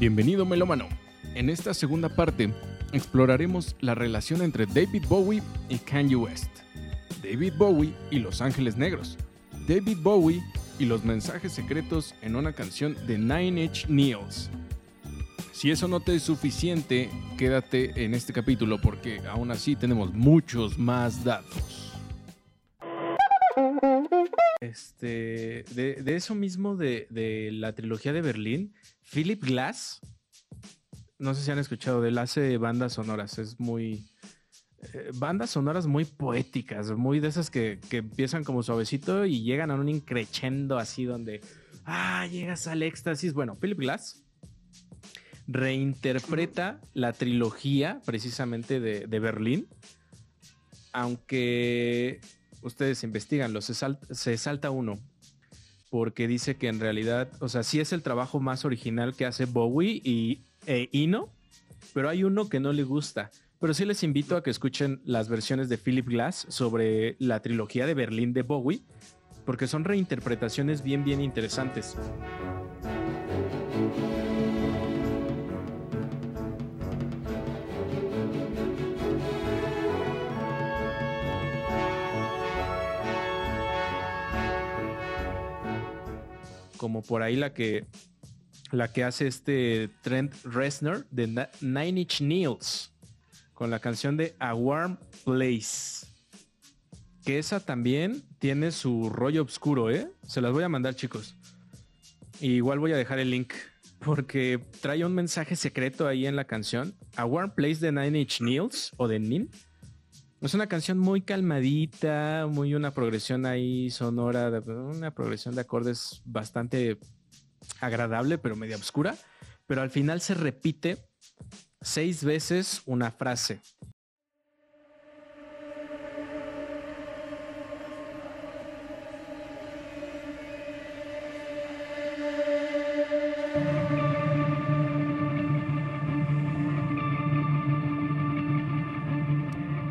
Bienvenido melómano. En esta segunda parte exploraremos la relación entre David Bowie y Kanye West, David Bowie y Los Ángeles Negros, David Bowie y los mensajes secretos en una canción de Nine Inch Nails. Si eso no te es suficiente, quédate en este capítulo porque aún así tenemos muchos más datos. Este, de, eso mismo de, de la trilogía de Berlín, Philip Glass, no sé si han escuchado de él, hace bandas sonoras, es muy... Eh, bandas sonoras muy poéticas, muy de esas que, empiezan como suavecito y llegan a un increchendo así donde, ah, llegas al éxtasis. Bueno, Philip Glass reinterpreta la trilogía precisamente de, Berlín, aunque ustedes investigan, se, se salta uno, porque dice que en realidad, o sea, sí es el trabajo más original que hace Bowie y e Ino, pero hay uno que no le gusta. Pero sí les invito a que escuchen las versiones de Philip Glass sobre la trilogía de Berlín de Bowie, porque son reinterpretaciones bien, bien interesantes. Como por ahí la que la que hace este Trent Reznor de Nine Inch Nails con la canción de A Warm Place. Que esa también tiene su rollo oscuro, ¿eh? Se las voy a mandar, chicos. igual voy a dejar el link porque trae un mensaje secreto ahí en la canción. A Warm Place de Nine Inch Nails o de Nin. Es una canción muy calmadita, muy una progresión ahí sonora, una progresión de acordes bastante agradable, pero media oscura. Pero al final se repite seis veces una frase.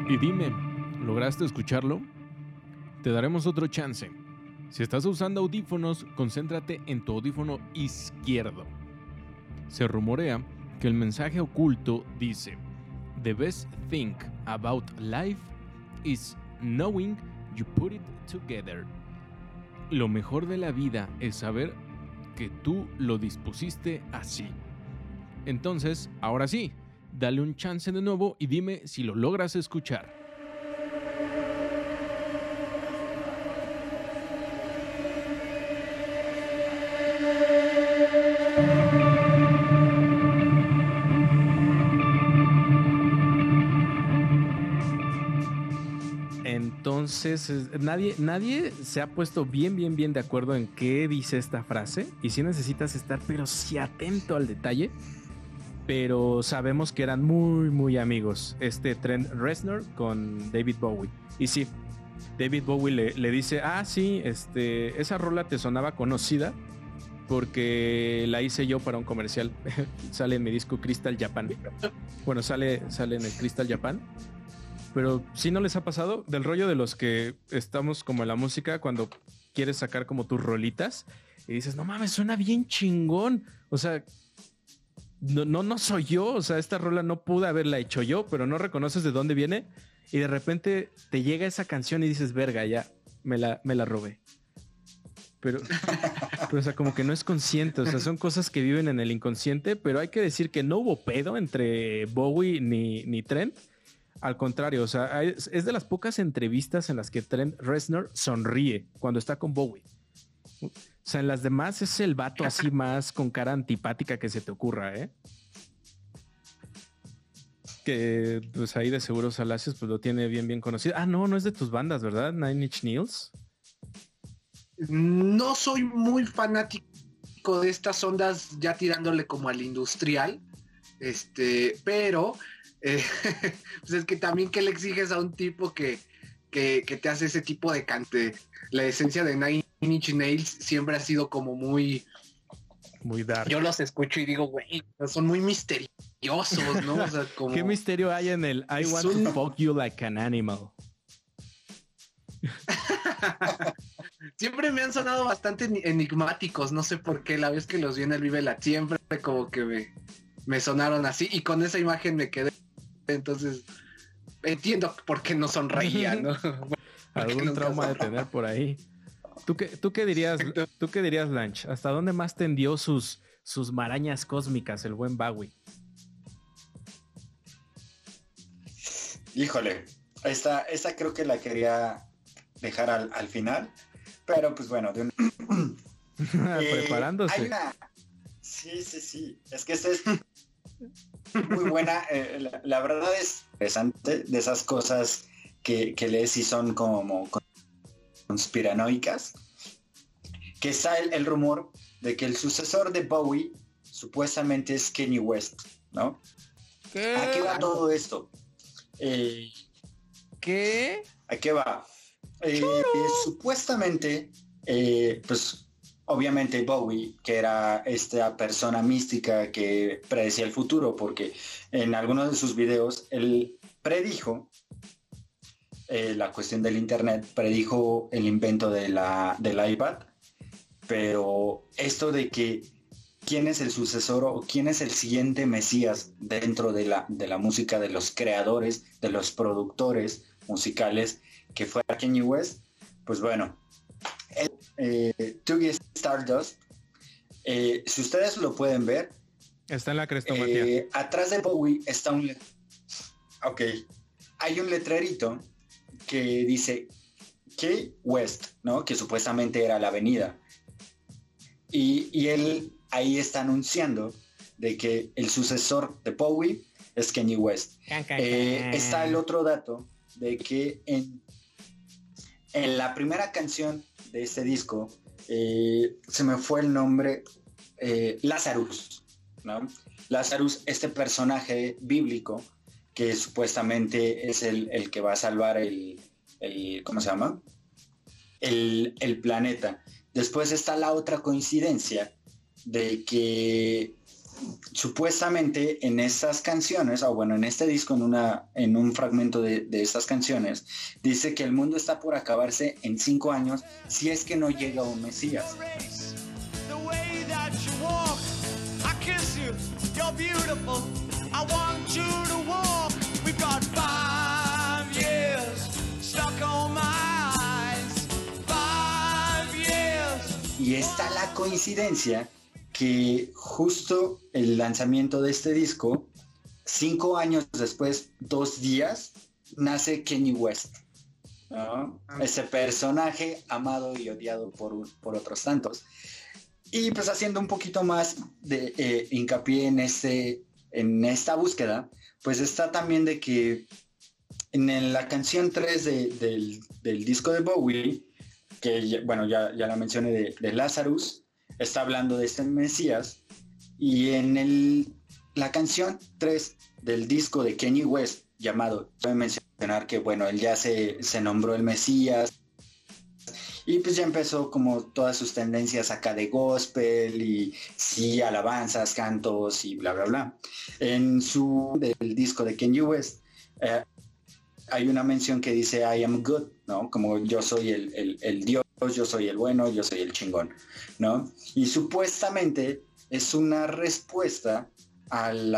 Y dime, ¿lograste escucharlo? Te daremos otro chance. Si estás usando audífonos, concéntrate en tu audífono izquierdo. Se rumorea que el mensaje oculto dice, The best thing about life is knowing you put it together. Lo mejor de la vida es saber que tú lo dispusiste así. Entonces, ahora sí, dale un chance de nuevo y dime si lo logras escuchar. Entonces, nadie, nadie se ha puesto bien, bien, bien de acuerdo en qué dice esta frase. Y si necesitas estar, pero sí atento al detalle. Pero sabemos que eran muy, muy amigos. Este Trent Reznor con David Bowie. Y sí, David Bowie le, le dice: Ah, sí, este, esa rola te sonaba conocida porque la hice yo para un comercial. sale en mi disco Crystal Japan. Bueno, sale, sale en el Crystal Japan. Pero si no les ha pasado del rollo de los que estamos como en la música cuando quieres sacar como tus rolitas y dices, no mames, suena bien chingón. O sea, no, no, no soy yo. O sea, esta rola no pude haberla hecho yo, pero no reconoces de dónde viene. Y de repente te llega esa canción y dices, verga, ya, me la, me la robé. Pero, o sea, como que no es consciente. O sea, son cosas que viven en el inconsciente, pero hay que decir que no hubo pedo entre Bowie ni, ni Trent al contrario, o sea, es, de las pocas entrevistas en las que Trent Reznor sonríe cuando está con Bowie. O sea, en las demás es el vato así más con cara antipática que se te ocurra, ¿eh? Que pues ahí de seguro Salacios pues lo tiene bien, bien conocido. Ah, no, no es de tus bandas, ¿verdad? Nine Inch Nails. No soy muy fanático de estas ondas ya tirándole como al industrial. Este, pero eh, pues es que también que le exiges a un tipo que, te hace ese tipo de cante. La esencia de Nine Inch Nails siempre ha sido como muy... Muy dark. Yo los escucho y digo, güey, son muy misteriosos, ¿no? ¿Qué misterio hay en el I want to fuck you like an animal? siempre me han sonado bastante enigmáticos, no sé por qué, la vez que los vi en el Vive la siempre como que me, me sonaron así y con esa imagen me quedé. Entonces, entiendo por qué no sonreía, ¿no? Algún trauma de tener por ahí. ¿Tú qué, tú qué dirías, tú qué dirías, Lanch? ¿Hasta dónde más tendió sus, sus marañas cósmicas el buen Bowie? Híjole, esta, esta creo que la quería dejar al, final, pero pues bueno, de eh, preparándose. Sí, sí, sí. Es que esta es muy buena. Eh, la, verdad es interesante de esas cosas que, que lees y son como conspiranoicas. Que está el, rumor de que el sucesor de Bowie supuestamente es Kenny West, ¿no? ¿Qué? ¿A qué va todo esto? Eh, ¿Qué? ¿A qué va? Eh, supuestamente, pues obviamente Bowie, que era esta persona mística que predecía el futuro, porque en algunos de sus videos él predijo eh, la cuestión del Internet, predijo el invento de la, del iPad, pero esto de que quién es el sucesor o quién es el siguiente Mesías dentro de la, de la música, de los creadores, de los productores musicales, que fue Kanye West, pues bueno, eh, Tuggy Stardust. Eh, si ustedes lo pueden ver. Está en la crestomatía. Eh, atrás de Bowie está un... Ok. Hay un letrerito que dice K West, ¿no? Que supuestamente era la avenida. Y, él ahí está anunciando de que el sucesor de Bowie es Kenny West. Eh, está el otro dato de que en, en la primera canción de este disco, eh, se me fue el nombre, eh, Lazarus, ¿no? Lazarus, este personaje bíblico que supuestamente es el, que va a salvar el, el ¿cómo se llama? El, el planeta. Después está la otra coincidencia de que supuestamente en estas canciones, o bueno, en este disco, en, una, en un fragmento de, de, estas canciones, dice que el mundo está por acabarse en cinco años si es que no llega un Mesías. Y está la coincidencia que justo el lanzamiento de este disco, cinco años después, dos días, nace Kenny West. Ah. Ese personaje amado y odiado por, por otros tantos. Y pues haciendo un poquito más de eh, hincapié en, este, en esta búsqueda, pues está también de que en la canción 3 del, disco de Bowie, que bueno, ya, ya la mencioné de, de Lazarus, está hablando de este Mesías y en el, la canción 3 del disco de Kenny West llamado, voy a mencionar que bueno, él ya se, se nombró el Mesías y pues ya empezó como todas sus tendencias acá de gospel y sí, alabanzas, cantos y bla, bla, bla. En su del disco de Kenny West eh, hay una mención que dice I am good, ¿no? Como yo soy el, el Dios yo soy el bueno, yo soy el chingón, ¿no? Y supuestamente es una respuesta al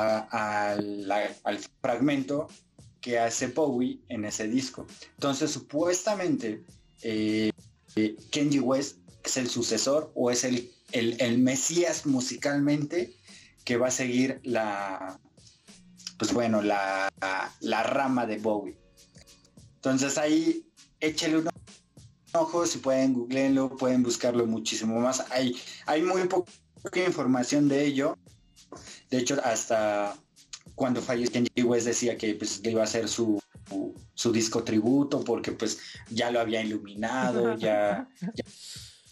fragmento que hace Bowie en ese disco. Entonces, supuestamente, eh, Kenji West es el sucesor o es el, el, mesías musicalmente que va a seguir la, pues bueno, la, la rama de Bowie. Entonces ahí échale una ojo, si pueden googleenlo, pueden buscarlo muchísimo más. Hay, hay muy poca información de ello. De hecho, hasta cuando falleció Kenji West decía que pues, iba a hacer su, su, disco tributo porque pues ya lo había iluminado, ya,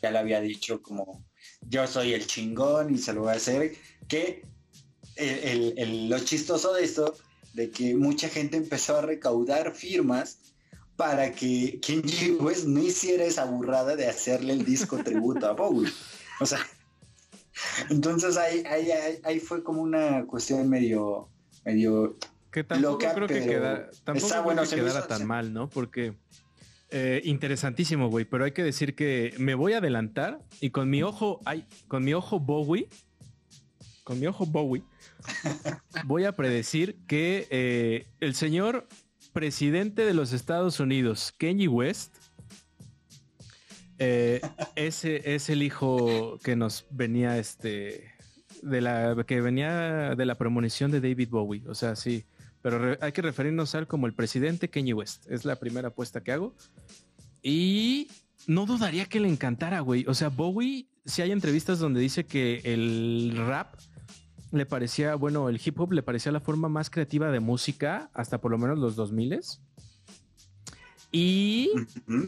ya, le había dicho como yo soy el chingón y se lo voy a hacer. Que lo chistoso de esto, de que mucha gente empezó a recaudar firmas para que Kenji West no hiciera esa burrada de hacerle el disco tributo a Bowie. O sea, entonces ahí, ahí, ahí, fue como una cuestión medio, medio que tampoco creo que queda, tampoco bueno, que quedara tan mal, ¿no? Porque Eh, interesantísimo, güey, pero hay que decir que me voy a adelantar y con mi ojo, ay, con mi ojo Bowie, con mi ojo Bowie, voy a predecir que eh, el señor presidente de los Estados Unidos, Kenny West, eh, ese es el hijo que nos venía este de la que venía de la premonición de David Bowie. O sea, sí. Pero hay que referirnos a él como el presidente Kenny West. Es la primera apuesta que hago. Y no dudaría que le encantara, güey. O sea, Bowie, si hay entrevistas donde dice que el rap le parecía, bueno, el hip hop le parecía la forma más creativa de música hasta por lo menos los 2000 y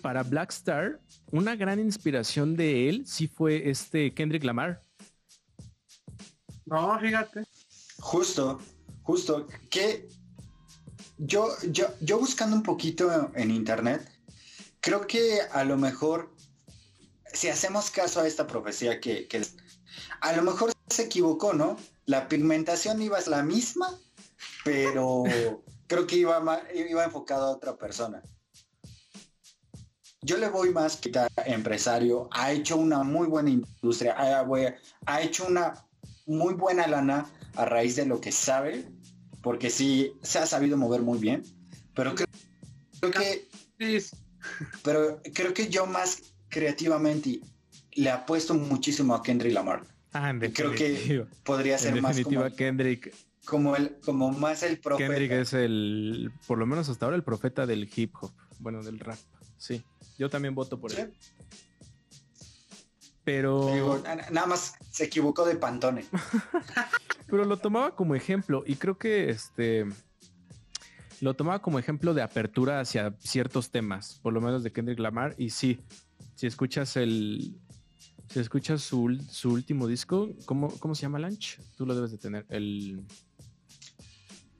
para Black Star, una gran inspiración de él sí fue este Kendrick Lamar. No, fíjate. Justo, justo, que yo, yo, yo buscando un poquito en internet, creo que a lo mejor, si hacemos caso a esta profecía que, que a lo mejor se equivocó, ¿no? La pigmentación iba a la misma, pero creo que iba, iba enfocado a otra persona. Yo le voy más que empresario, ha hecho una muy buena industria, ha, ha hecho una muy buena lana a raíz de lo que sabe, porque sí se ha sabido mover muy bien, pero creo, que pero creo que yo más creativamente le apuesto muchísimo a Kendrick Lamar. Ah, creo que podría ser en más definitiva Kendrick como el como más el profeta. Kendrick es el por lo menos hasta ahora el profeta del hip hop, bueno, del rap. Sí. Yo también voto por él. Pero. nada más se equivocó de Pantone. Pero lo tomaba como ejemplo y creo que este. Lo tomaba como ejemplo de apertura hacia ciertos temas, por lo menos de Kendrick Lamar. Y sí, si escuchas el. Si escuchas su, último disco, ¿cómo, ¿cómo se llama Lunch? Tú lo debes de tener. El.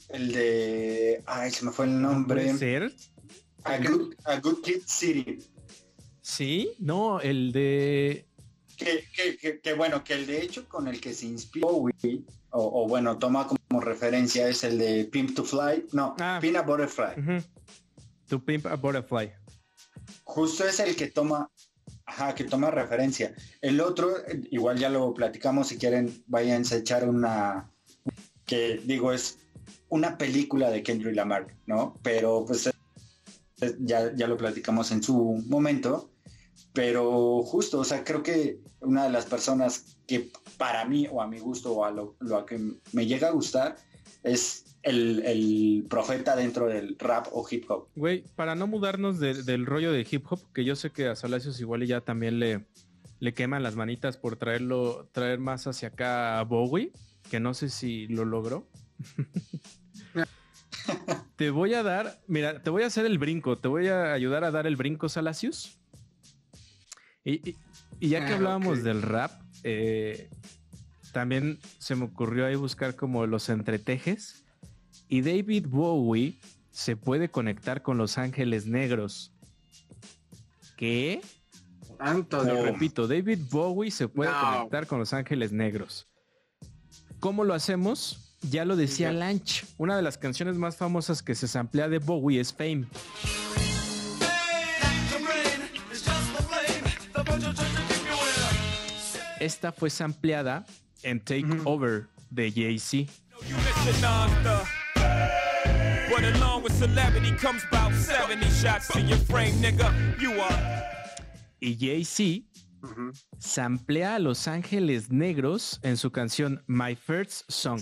El de. Ay, se me fue el nombre. ser? A Good, a Good Kid City. Sí, no, el de. Que, bueno, que el de hecho con el que se inspiró o, bueno, toma como referencia es el de Pimp to Fly. No, ah. Pimp a Butterfly. To Pimp a Butterfly. Justo es el que toma, ajá, que toma referencia. El otro, igual ya lo platicamos, si quieren, vayan a echar una, que digo, es una película de Kendrick Lamar, ¿no? Pero pues ya, ya lo platicamos en su momento, pero justo, o sea, creo que una de las personas que para mí o a mi gusto o a lo, que me llega a gustar es el, profeta dentro del rap o hip hop. Güey, para no mudarnos del rollo de hip hop, que yo sé que a Salacios igual ya también le, le queman las manitas por traerlo, traer más hacia acá a Bowie, que no sé si lo logró. te voy a dar, mira, te voy a hacer el brinco, te voy a ayudar a dar el brinco, Salacius. Y, ya que ah, hablábamos del rap, eh, también se me ocurrió ahí buscar como los entretejes. Y David Bowie se puede conectar con Los Ángeles Negros. ¿Qué? Lo repito, David Bowie se puede conectar con Los Ángeles Negros. ¿Cómo lo hacemos? Ya lo decía Lanch, una de las canciones más famosas que se samplea de Bowie es Fame. Esta fue sampleada en Take Over de Jay-Z. Y Jay-Z samplea a Los Ángeles Negros en su canción My First Song.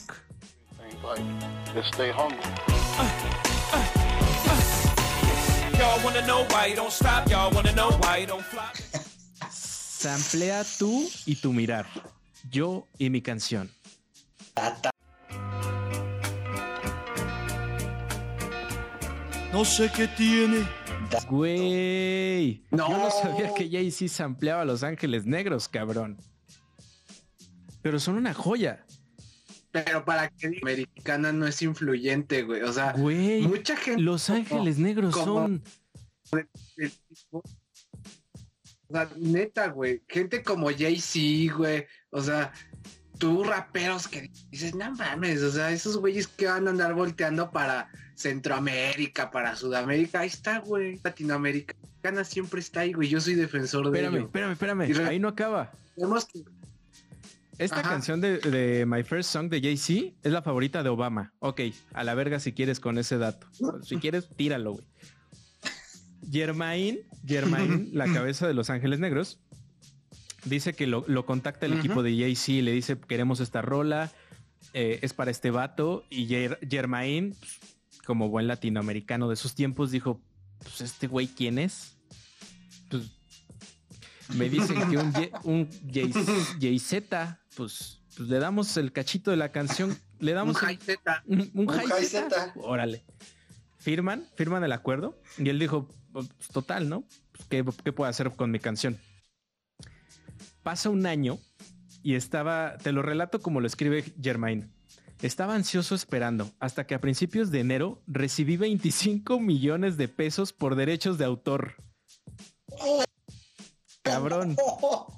Samplea tú y tu mirar. Yo y mi canción. No sé qué tiene. Güey. No. Yo no sabía que Jay-Z sampleaba a Los Ángeles Negros, cabrón. Pero son una joya. Pero para que americana no es influyente, güey. O sea, mucha gente. Los Ángeles Negros son. O sea, neta, güey. Gente como Jay-Z, güey. O sea, tú raperos que dices, no mames. O sea, esos güeyes que van a andar volteando para Centroamérica, para Sudamérica. Ahí está, güey. Latinoamérica. mexicana siempre está ahí, güey. Yo soy defensor de Espérame, ello. espérame, espérame. Re- Ahí no acaba. Tenemos que- Esta Ajá. canción de, de My First Song de Jay-Z es la favorita de Obama. Ok, a la verga si quieres con ese dato. Si quieres, tíralo, güey. Germain, Germain, la cabeza de Los Ángeles Negros, dice que lo, lo contacta el equipo de Jay-Z y le dice, queremos esta rola, eh, es para este vato. Y Ger- Germain, pues, como buen latinoamericano de sus tiempos, dijo, pues este güey, ¿quién es? Pues me dicen que un, un Jay- Jay-Z, pues, pues le damos el cachito de la canción, le damos un, high zeta. un, un. Órale. Firman, firman el acuerdo y él dijo, pues, total, ¿no? Pues, ¿Qué, puedo hacer con mi canción? Pasa un año y estaba, te lo relato como lo escribe Germain. Estaba ansioso esperando hasta que a principios de enero recibí 25 millones de pesos por derechos de autor. Cabrón,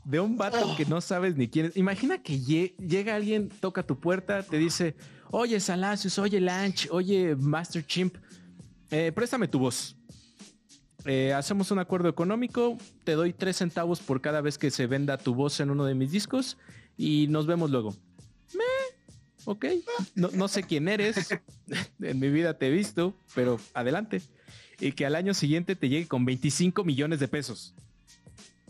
de un vato que no sabes ni quién es. Imagina que lle- llega alguien, toca tu puerta, te dice, oye Salacios, oye Lanch, oye Master Chimp, eh, préstame tu voz. Eh, hacemos un acuerdo económico, te doy tres centavos por cada vez que se venda tu voz en uno de mis discos y nos vemos luego. Me, ok, no, no sé quién eres, en mi vida te he visto, pero adelante. Y que al año siguiente te llegue con 25 millones de pesos.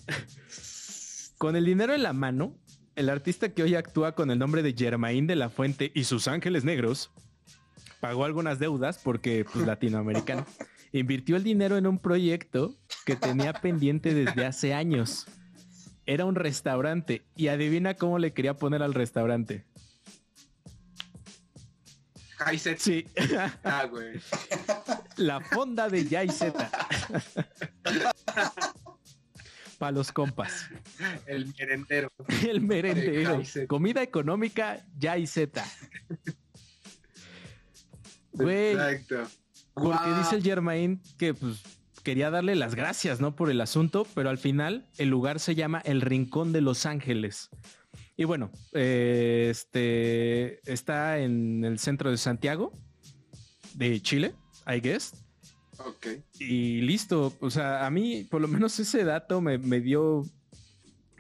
Con el dinero en la mano, el artista que hoy actúa con el nombre de Germain de la Fuente y sus Ángeles Negros pagó algunas deudas porque, pues, latinoamericano. Invirtió el dinero en un proyecto que tenía pendiente desde hace años. Era un restaurante y adivina cómo le quería poner al restaurante. Sí, güey. la fonda de Z. Para los compas. El merendero. El merendero. Comida económica Z. Güey, Exacto. porque Guau. dice el Germain que pues quería darle las gracias, ¿no? Por el asunto, pero al final el lugar se llama El Rincón de Los Ángeles. Y bueno, eh, este está en el centro de Santiago, de Chile, I guess. Ok. Y listo. O sea, a mí, por lo menos ese dato me, me dio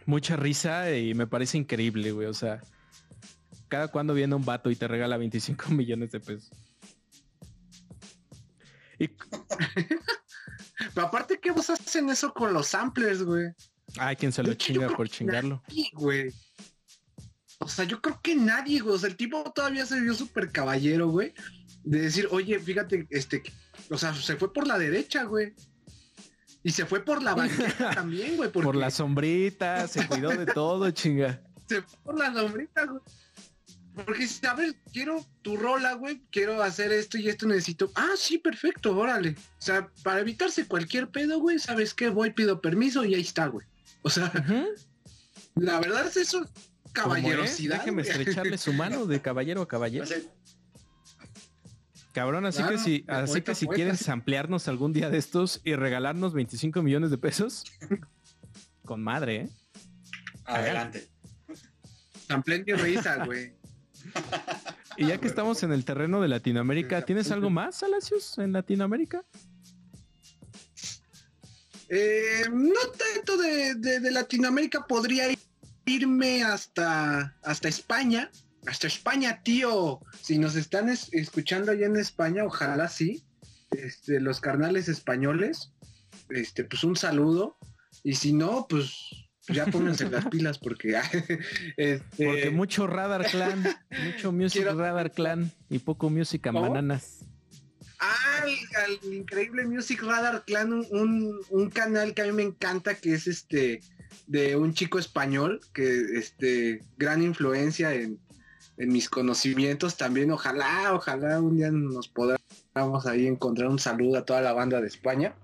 mucha risa y me parece increíble, güey. O sea, cada cuando viene un vato y te regala 25 millones de pesos. Y, Pero aparte, ¿qué vos hacen eso con los samplers, güey? ay, quien se lo chinga por chingarlo. Nadie, güey. O sea, yo creo que nadie, güey. O sea, el tipo todavía se vio súper caballero, güey. De decir, oye, fíjate, este, o sea, se fue por la derecha, güey. Y se fue por la banqueta también, güey. Porque Por la sombrita, se cuidó de todo, chinga. se fue por la sombrita, güey. Porque dice, a ver, quiero tu rola, güey. Quiero hacer esto y esto necesito. Ah, sí, perfecto, órale. O sea, para evitarse cualquier pedo, güey, ¿sabes qué? Voy, pido permiso y ahí está, güey. O sea, la verdad es eso, caballerosidad. Déjeme estrecharle su mano de caballero a caballero. Cabrón, así Claro, que si, así que si poeta. quieres ampliarnos algún día de estos y regalarnos 25 millones de pesos, con madre, ¿eh? adelante. Tan plena y risa, güey. Y ya que estamos en el terreno de Latinoamérica, ¿tienes algo más, Alacios, en Latinoamérica? Eh, no tanto de, de- de Latinoamérica, podría irme hasta, hasta España. Hasta España, tío. Si nos están es- escuchando allá en España, ojalá sí. Este, los carnales españoles, este, pues un saludo. Y si no, pues ya pónganse las pilas porque, este, Porque mucho Radar Clan, mucho Music Quiero- Radar Clan y poco Music a ¿Cómo? Bananas. al, al increíble Music Radar Clan, un, un- un canal que a mí me encanta, que es este de un chico español, que este gran influencia en, en mis conocimientos también. Ojalá, ojalá un día nos podamos ahí encontrar un saludo a toda la banda de España.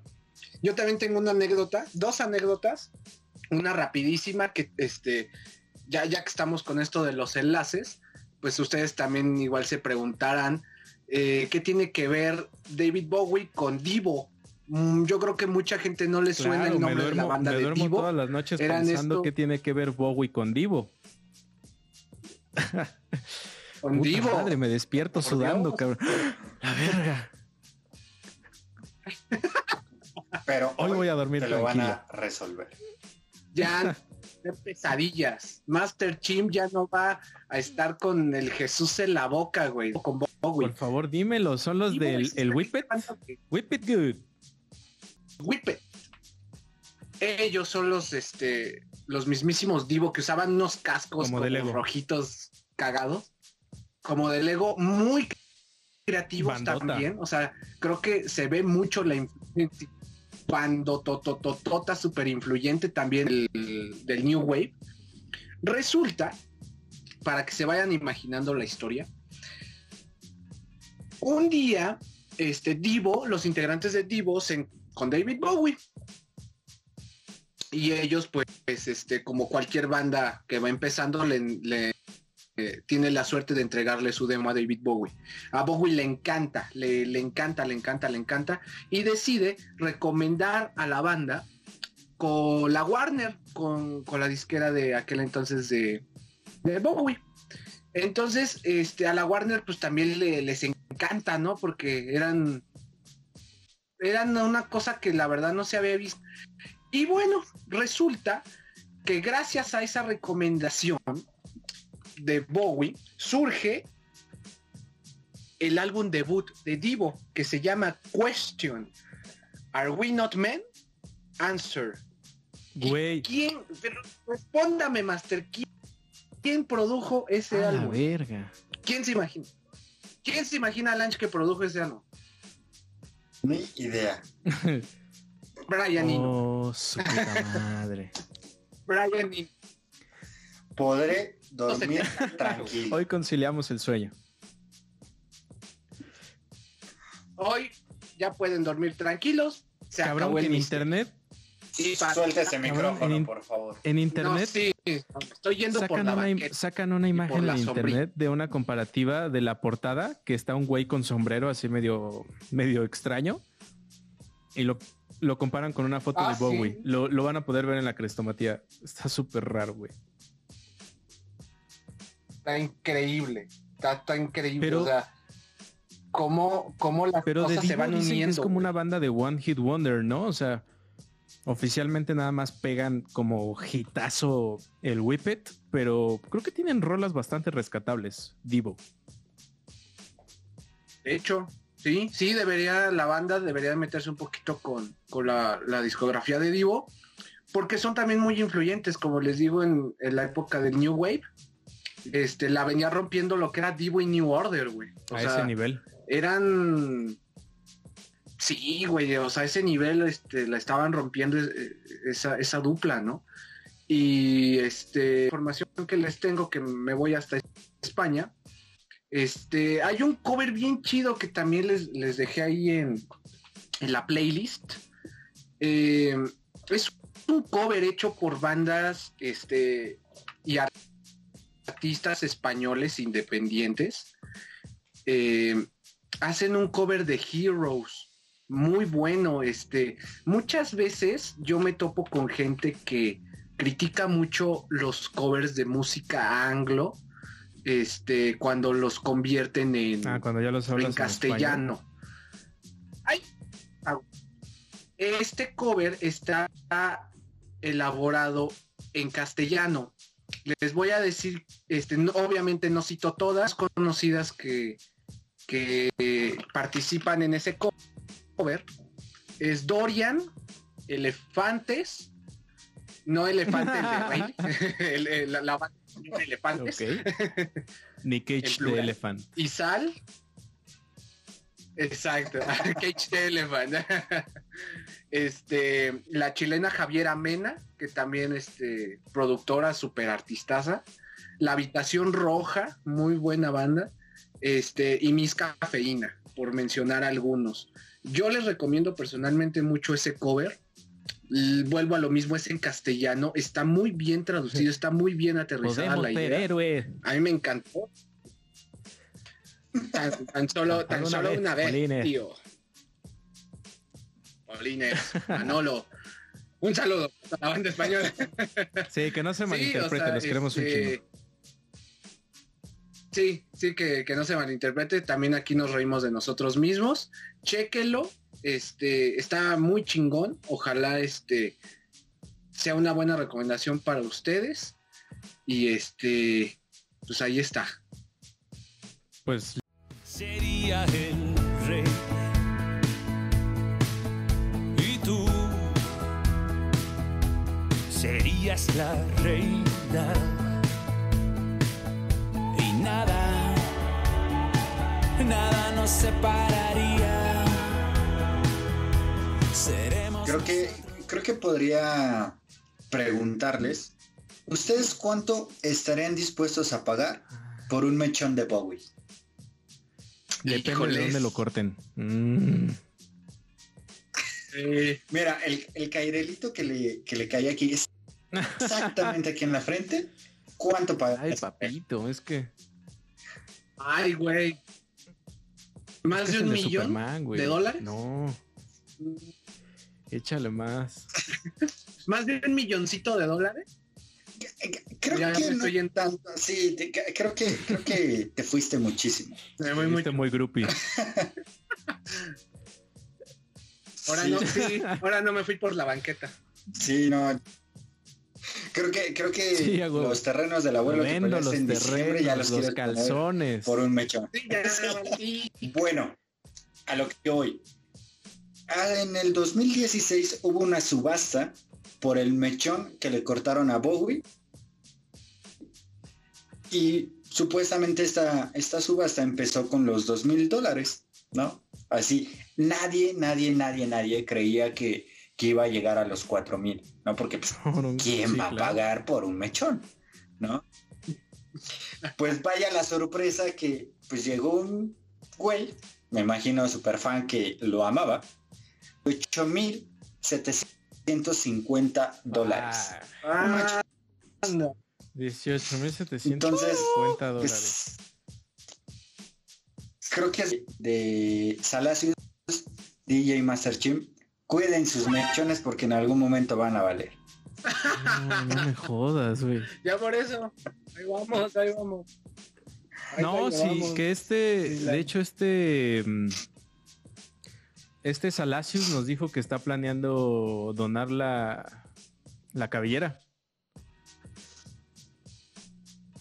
Yo también tengo una anécdota, dos anécdotas, una rapidísima que este ya ya que estamos con esto de los enlaces, pues ustedes también igual se preguntarán eh, qué tiene que ver David Bowie con Divo. Mm, yo creo que mucha gente no le suena Claro, el me nombre de la duermo, banda me de duermo Divo. todas las noches Eran pensando esto- que tiene que ver Bowie con Divo. Con Puta Divo. madre, me despierto sudando, Dios. cabrón. La verga. Pero Hoy voy a dormir te lo van a resolver. Ya pesadillas. Master Chim ya no va a estar con el Jesús en la boca, güey. Con Bowie. Por favor, dímelo. Son los güey, del el Whippet. quejando que- Whip it good. Whippet. Ellos son los, este, los mismísimos Divo que usaban unos cascos Como como, de Lego. rojitos cagados, como de Lego, muy creativos Bandota. también. O sea, creo que se ve mucho la influencia cuando totototota super influyente también del, New Wave. Resulta, para que se vayan imaginando la historia, un día, este Divo, los integrantes de Divo, con David Bowie. Y ellos, pues, este, como cualquier banda que va empezando, le- tiene la suerte de entregarle su demo a David Bowie. A Bowie le encanta, le, le encanta, le encanta, le encanta. Y decide recomendar a la banda con la Warner, con, con la disquera de aquel entonces de, de Bowie. Entonces, este, a la Warner, pues también le- les encanta, ¿no? Porque eran, eran una cosa que la verdad no se había visto. Y bueno, resulta que gracias a esa recomendación de Bowie surge el álbum debut de Divo que se llama Question. Are we not men? Answer. ¿Y Güey. ¿Quién? Respóndame, Master. ¿Quién, quién produjo ese A la álbum? verga. ¿Quién se imagina? ¿Quién se imagina Lange que produjo ese álbum? Ni idea. Brian Eno. Oh, su puta madre. Brian Eno. Podré dormir tranquilo. Hoy conciliamos el sueño. Hoy ya pueden dormir tranquilos. Se Cabrón, acabó que en misterio. internet, para- Suelta ese Cabrón, micrófono, en- por favor. en No, internet sí, estoy yendo por sacan la una, sacan una imagen por la en sombrilla. internet de una comparativa de la portada que está un güey con sombrero así medio, medio extraño y lo, lo comparan con una foto Ah, de Bowie. sí. Lo, lo van a poder ver en la crestomatía. Está súper raro, güey. Está increíble. Está, está increíble. Pero- o sea, cómo, cómo las Pero de cosas se van dicen que es uniendo. como güey. una banda de One Hit Wonder, ¿no? O sea, oficialmente nada más pegan como hitazo el Whippet, pero creo que tienen rolas bastante rescatables, Divo. De hecho, sí, sí, debería, la banda debería meterse un poquito con, con la, la discografía de Divo, porque son también muy influyentes, como les digo, en, en la época del New Wave. Este, la venía rompiendo lo que era Divo y New Order, güey. O a sea, ese nivel. eran sí güey o sea a ese nivel este la estaban rompiendo eh, esa, esa dupla no y este información que les tengo que me voy hasta España este hay un cover bien chido que también les, les dejé ahí en, en la playlist Eh, es un cover hecho por bandas este y ar- artistas españoles independientes eh, hacen un cover de Heroes muy bueno. Este, muchas veces yo me topo con gente que critica mucho los covers de música anglo, este, cuando los convierten en, Ah, cuando ya los en castellano. Ay, este cover está elaborado en castellano. Les voy a decir, este, no- obviamente no cito todas conocidas que, que eh, participan en ese co- cover. Es Dorian, Elefantes, no Elefante el de Rey, el- el- la, la banda de Elefantes. Ok. Nick Cage de plural. Elephant. y Sal. Exacto, Cage the Elephant. Este, la chilena Javiera Mena, que también este, productora super artistaza. La Habitación Roja, muy buena banda. Este, y Miss Cafeína, por mencionar algunos. Yo les recomiendo personalmente mucho ese cover. Vuelvo a lo mismo, es en castellano, está muy bien traducido, está muy bien aterrizada Podemos la idea. héroe. A mí me encantó. Tan, tan solo, tan Una solo vez, una vez, Polines. tío. Polines, Manolo. Un saludo a la banda española. Sí, que no se Sí, malinterprete, o sea, los queremos un este, chingo. Sí, sí, que, que no se malinterprete. También aquí nos reímos de nosotros mismos. Chéquelo. Este, está muy chingón. Ojalá este sea una buena recomendación para ustedes. Y este, pues ahí está. Pues sería el rey. Y tú serías la reina. Y nada, nada nos separaría. Seremos. Creo que, creo que podría preguntarles, ¿ustedes cuánto estarían dispuestos a pagar por un mechón de Bowie? Depende de Híjoles. dónde lo corten. Mm. Eh, Mira, el, el cairelito que le, que le cae aquí es exactamente aquí en la frente. ¿Cuánto pagas? Ay, papito, es que. ay, güey. Más de un millón Superman, güey. de dólares. No, échale más. Más de un milloncito de dólares. Creo Ya que me no estoy en- tanto. Sí, te- creo que creo que te fuiste muchísimo. Me voy muy- muy groupie. Ahora Sí. no, sí, ahora no me fui por la banqueta. Sí, no. Creo que creo que Sí, los terrenos del abuelo que los en ya los, calzones. por un mechón. Bueno, a lo que voy. Ah, En el 2016 hubo una subasta por el mechón que le cortaron a Bowie. Y supuestamente esta, esta subasta empezó con los dos mil dólares, ¿no? Así, nadie, nadie, nadie, nadie creía que, que iba a llegar a los cuatro mil, ¿no? Porque pues, ¿quién Sí, va claro. a pagar por un mechón? ¿No? Pues vaya la sorpresa que pues llegó un güey, me imagino super fan que lo amaba, 8.750 dólares. Ah, anda. 18.750 Entonces, dólares. Pues, creo que es de Salacios, DJ Master Chim, cuiden sus mechones porque en algún momento van a valer. No, no me jodas, güey. Ya por eso. Ahí vamos, ahí vamos. Ahí No, ahí sí, vamos. que este, Sí, de hecho, este, mm, este Salacius nos dijo que está planeando donar la, la cabellera.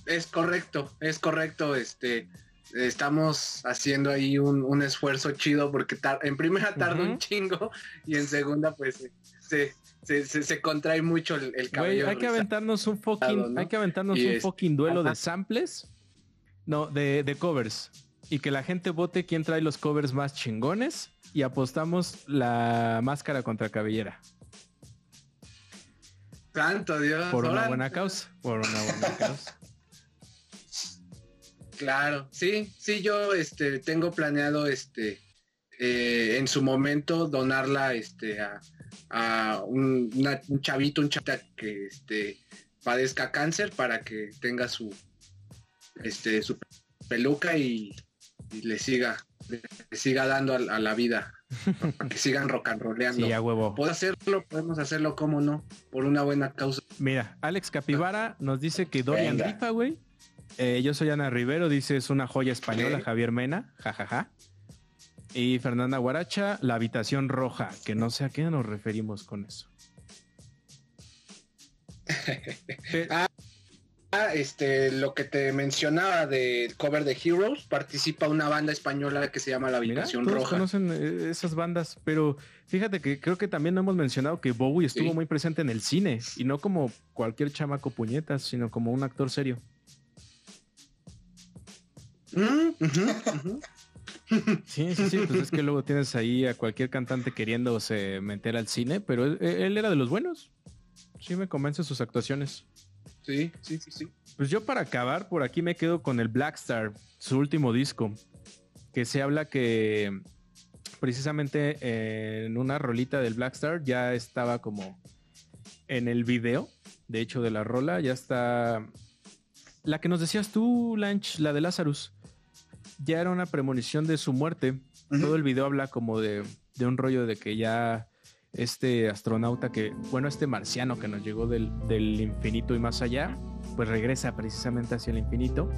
Es correcto, es correcto. Este, estamos haciendo ahí un, un esfuerzo chido porque en primera tarda un chingo y en segunda pues se, se, se, se contrae mucho el, el cabello. hay que aventarnos un fucking, ¿no? hay que aventarnos Y un es- fucking duelo de samples, no, de, de covers. Y que la gente vote quién trae los covers más chingones y apostamos la máscara contra cabellera. Santo Dios. Por una buena causa. Por una buena causa. Claro, sí, sí, yo este tengo planeado este eh, en su momento donarla este a, a un, una- un chavito, un chavita que este padezca cáncer para que tenga su este su peluca y, y le siga le siga dando a, a la vida para que sigan rock and rolleando. Sí, a huevo. Puedo hacerlo, podemos hacerlo, cómo no, por una buena causa. Mira, Alex Capivara nos dice que Dorian Venga. rifa, güey. Eh, yo soy Ana Rivero, dice es una joya española. Javier Mena, jajaja. Y Fernanda Guaracha, la habitación roja, que no sé a qué nos referimos con eso. Pe- Ah, este, lo que te mencionaba del cover de Heroes, participa una banda española que se llama La Mira, Habitación todos Roja. conocen eh, esas bandas, pero fíjate que creo que también hemos mencionado que Bowie estuvo Sí. muy presente en el cine y no como cualquier chamaco puñetas, sino como un actor serio. Mm. Sí, sí, sí, pues es que luego tienes ahí a cualquier cantante queriéndose meter al cine, pero él, él era de los buenos. Sí, me convence sus actuaciones. Sí, sí, sí, sí. Pues yo para acabar, por aquí me quedo con el Black Star, su último disco, que se habla que precisamente eh, en una rolita del Black Star ya estaba como en el video, de hecho de la rola, ya está la que nos decías tú, Lanch, la de Lazarus, ya era una premonición de su muerte. Todo el video habla como de, de, un rollo de que ya este astronauta que, bueno, este marciano que nos llegó del, del infinito y más allá, pues regresa precisamente hacia el infinito.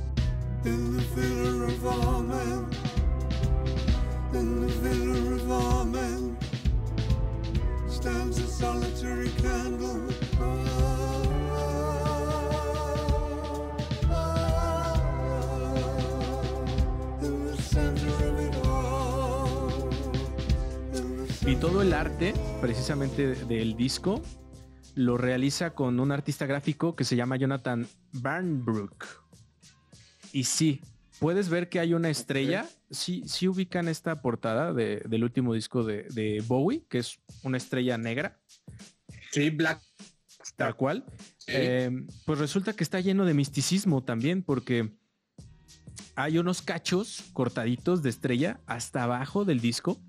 Y todo el arte, precisamente del disco, lo realiza con un artista gráfico que se llama Jonathan Barnbrook. Y sí, puedes ver que hay una estrella. Sí, sí ubican esta portada de- del último disco de, de Bowie, que es una estrella negra, Sí, Black tal cual. Sí. Eh, pues resulta que está lleno de misticismo también, porque hay unos cachos cortaditos de estrella hasta abajo del disco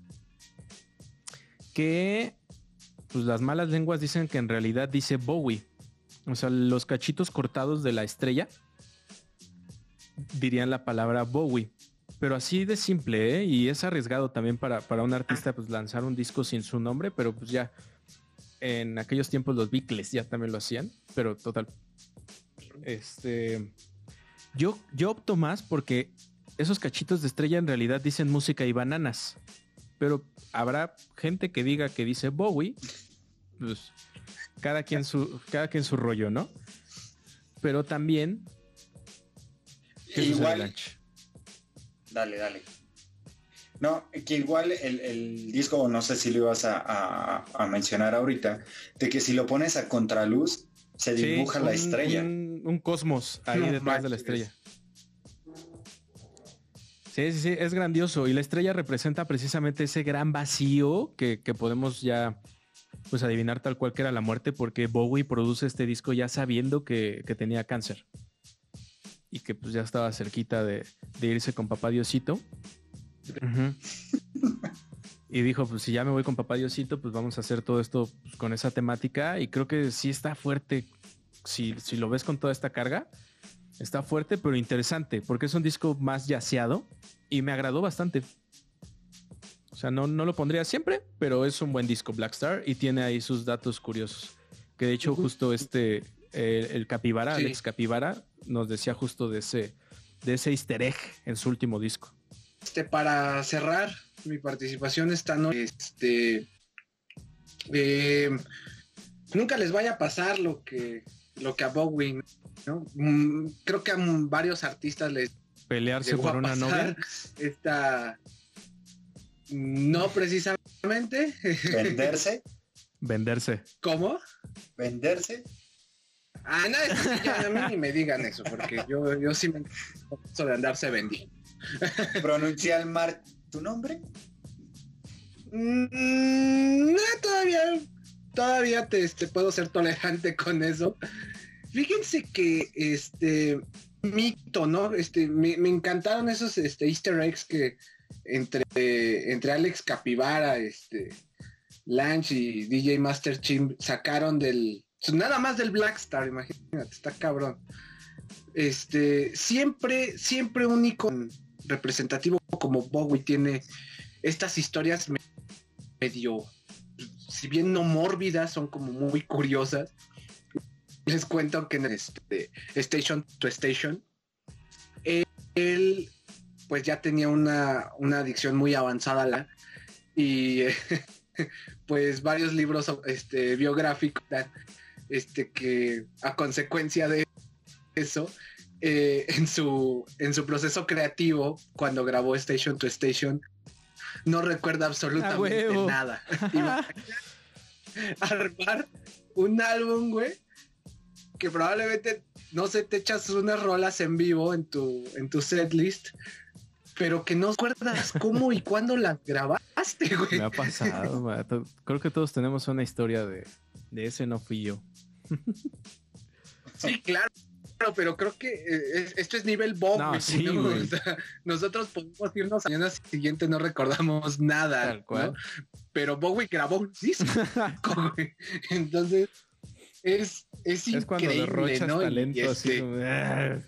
que pues las malas lenguas dicen que en realidad dice Bowie. O sea, los cachitos cortados de la estrella dirían la palabra Bowie. Pero así de simple, ¿eh? Y es arriesgado también para, para un artista pues lanzar un disco sin su nombre, pero pues ya en aquellos tiempos los Beatles ya también lo hacían, pero total. Este, yo, yo opto más porque esos cachitos de estrella en realidad dicen música y bananas, pero habrá gente que diga que dice Bowie, pues cada quien su, cada quien su rollo, ¿no? Pero también ¿qué sucede, Igual? Dale, dale. No, que igual el, el disco, no sé si lo ibas a, a- a mencionar ahorita, de que si lo pones a contraluz, se Sí, dibuja la estrella. Un, un cosmos ahí No detrás de la estrella. Sí, sí, sí, es grandioso. Y la estrella representa precisamente ese gran vacío que, que podemos ya pues adivinar tal cual que era la muerte, porque Bowie produce este disco ya sabiendo que, que tenía cáncer. Y que pues ya estaba cerquita de, de irse con papá Diosito. Y dijo, pues si ya me voy con papá Diosito, pues vamos a hacer todo esto pues, con esa temática. Y creo que sí está fuerte. Si, si lo ves con toda esta carga, está fuerte, pero interesante, porque es un disco más yaceado y me agradó bastante. O sea, no, no lo pondría siempre, pero es un buen disco Blackstar y tiene ahí sus datos curiosos. Que de hecho, justo este, eh, el Capibara, Sí. Alex Capibara, nos decía justo de ese, de ese easter egg en su último disco. Este, para cerrar mi participación esta noche, este, eh, nunca les vaya a pasar lo que, lo que a Bowie, ¿no? Mm, creo que a mm, varios artistas les Pelearse por una novia. esta, no precisamente, Venderse, Venderse. ¿cómo? venderse. Ah, no, ya, a mí ni me digan eso, porque yo, yo sí me eso de andarse vendiendo. Pronunciar mal tu nombre. Mm, no, todavía, todavía te, este, puedo ser tolerante con eso. Fíjense que este mito, ¿no? Este, me, encantaron esos este, Easter eggs que entre, entre Alex Capivara, este, y DJ Master Chim sacaron del. Nada más del Blackstar, imagínate, está cabrón. Este, siempre, siempre un icono representativo como Bowie tiene estas historias me- medio, si bien no mórbidas, son como muy curiosas. Les cuento que en este Station to Station, él, pues ya tenía una, una adicción muy avanzada la, y pues varios libros este, biográficos este, que a consecuencia de eso, eh, en, su, en su proceso creativo, cuando grabó Station to Station, no recuerda absolutamente nada. Armar un álbum, güey, que probablemente, no sé, te echas unas rolas en vivo en tu, en tu setlist, pero que no recuerdas cómo y cuándo las grabaste, güey. Me ha pasado. Creo que todos tenemos una historia de, de ese no fui yo. Sí, claro. Pero creo que eh, es- esto es nivel Bob. No, güey, sí, ¿no? güey. O sea, nosotros podemos irnos al año siguiente, no recordamos nada. Tal cual. ¿no? Pero Bowie grabó un disco. Entonces, es, es es cuando increíble, derrochas ¿no? Y- talento y así este, como, "Ah".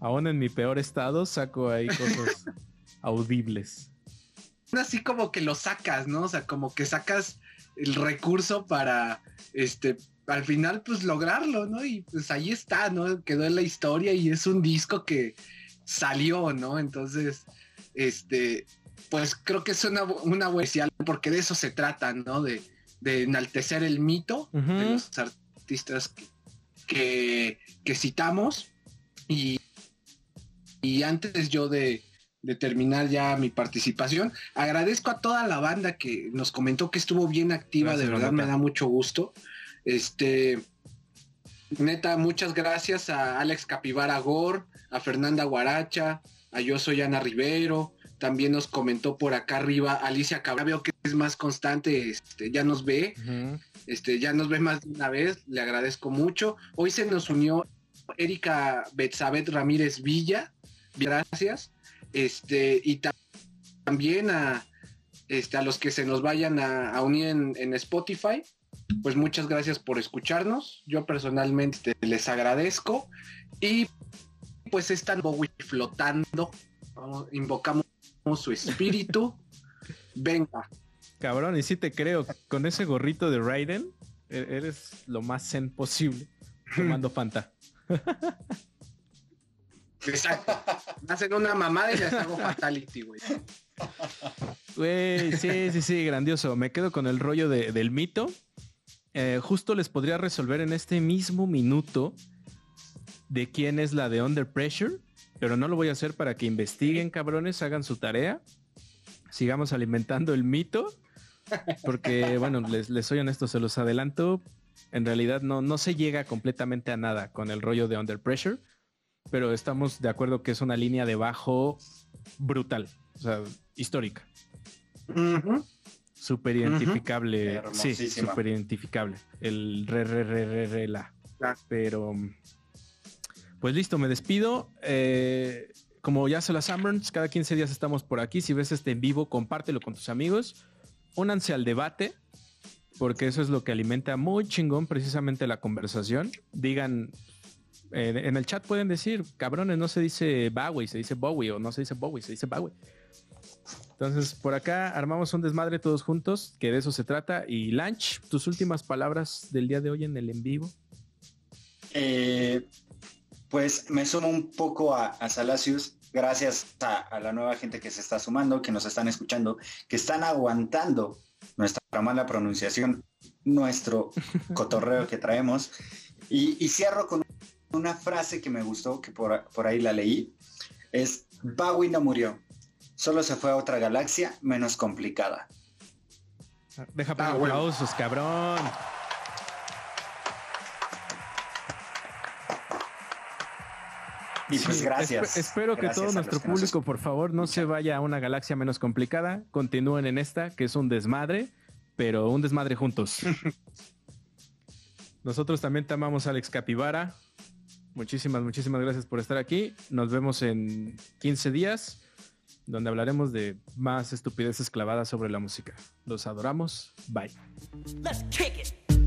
Aún en mi peor estado saco ahí cosas audibles. así como que lo sacas, ¿no? O sea, como que sacas el recurso para, este, al final, pues lograrlo, ¿no? Y pues ahí está, ¿no? Quedó en la historia y es un disco que salió, ¿no? Entonces, este, pues creo que es una, una buena porque de eso se trata, ¿no? De, de enaltecer el mito de los artistas que, que, que citamos y, y antes yo de, de terminar ya mi participación. Agradezco a toda la banda que nos comentó que estuvo bien activa, Gracias, de verdad me da mucho gusto. Este, neta, muchas gracias a Alex Capivara Gor, a Fernanda Guaracha, a Yo Soy Ana Rivero. También nos comentó por acá arriba Alicia Cabra, veo que es más constante, este, ya nos ve, este, ya nos ve más de una vez, le agradezco mucho. Hoy se nos unió Erika Betzabet Ramírez Villa, gracias. Este, y ta- también a, este, a los que se nos vayan a, a unir en, en Spotify, pues muchas gracias por escucharnos. Yo personalmente les agradezco. Y pues están Bowie flotando. Vamos, invocamos su espíritu. Venga. Cabrón, y sí te creo, con ese gorrito de Raiden, e- eres lo más zen posible, tomando Fanta. Exacto. Hacen una mamada y les hago fatality, güey. Güey, sí, sí, sí, grandioso. Me quedo con el rollo de- del mito. Eh, justo les podría resolver en este mismo minuto de quién es la de Under Pressure, pero no lo voy a hacer para que investiguen, cabrones, hagan su tarea. Sigamos alimentando el mito, porque, bueno, les, les soy honesto, se los adelanto. En realidad no, no se llega completamente a nada con el rollo de Under Pressure, pero estamos de acuerdo que es una línea de bajo brutal, o sea, histórica. Súper identificable. Sí, súper identificable. El re, re, re, re, re, la. Pero, pues listo, me despido. Eh, como ya se las Sunburns, cada 15 días estamos por aquí. Si ves este en vivo, compártelo con tus amigos. Únanse al debate, porque eso es lo que alimenta muy chingón precisamente la conversación. Digan, eh, en el chat pueden decir, cabrones, no se dice Bowie, se dice Bowie, o no se dice Bowie, se dice Bowie. Entonces, por acá armamos un desmadre todos juntos, que de eso se trata. Y Lanch, tus últimas palabras del día de hoy en el en vivo. Eh, pues me sumo un poco a, a Salacius, gracias a, a la nueva gente que se está sumando, que nos están escuchando, que están aguantando nuestra mala pronunciación, nuestro cotorreo que traemos. Y, y cierro con una frase que me gustó, que por, por ahí la leí, es, Bowie no murió, solo se fue a otra galaxia menos complicada. Deja para Ah, bueno. aplausos, cabrón. Y pues Sí, gracias. espe- espero que todo nuestro que nos público, por favor, no se vaya a una galaxia menos complicada. Continúen en esta, que es un desmadre, pero un desmadre juntos. Nosotros también te amamos, Alex Capivara. Muchísimas, muchísimas gracias por estar aquí. Nos vemos en 15 días, donde hablaremos de más estupideces clavadas sobre la música. Los adoramos. Bye. Let's it.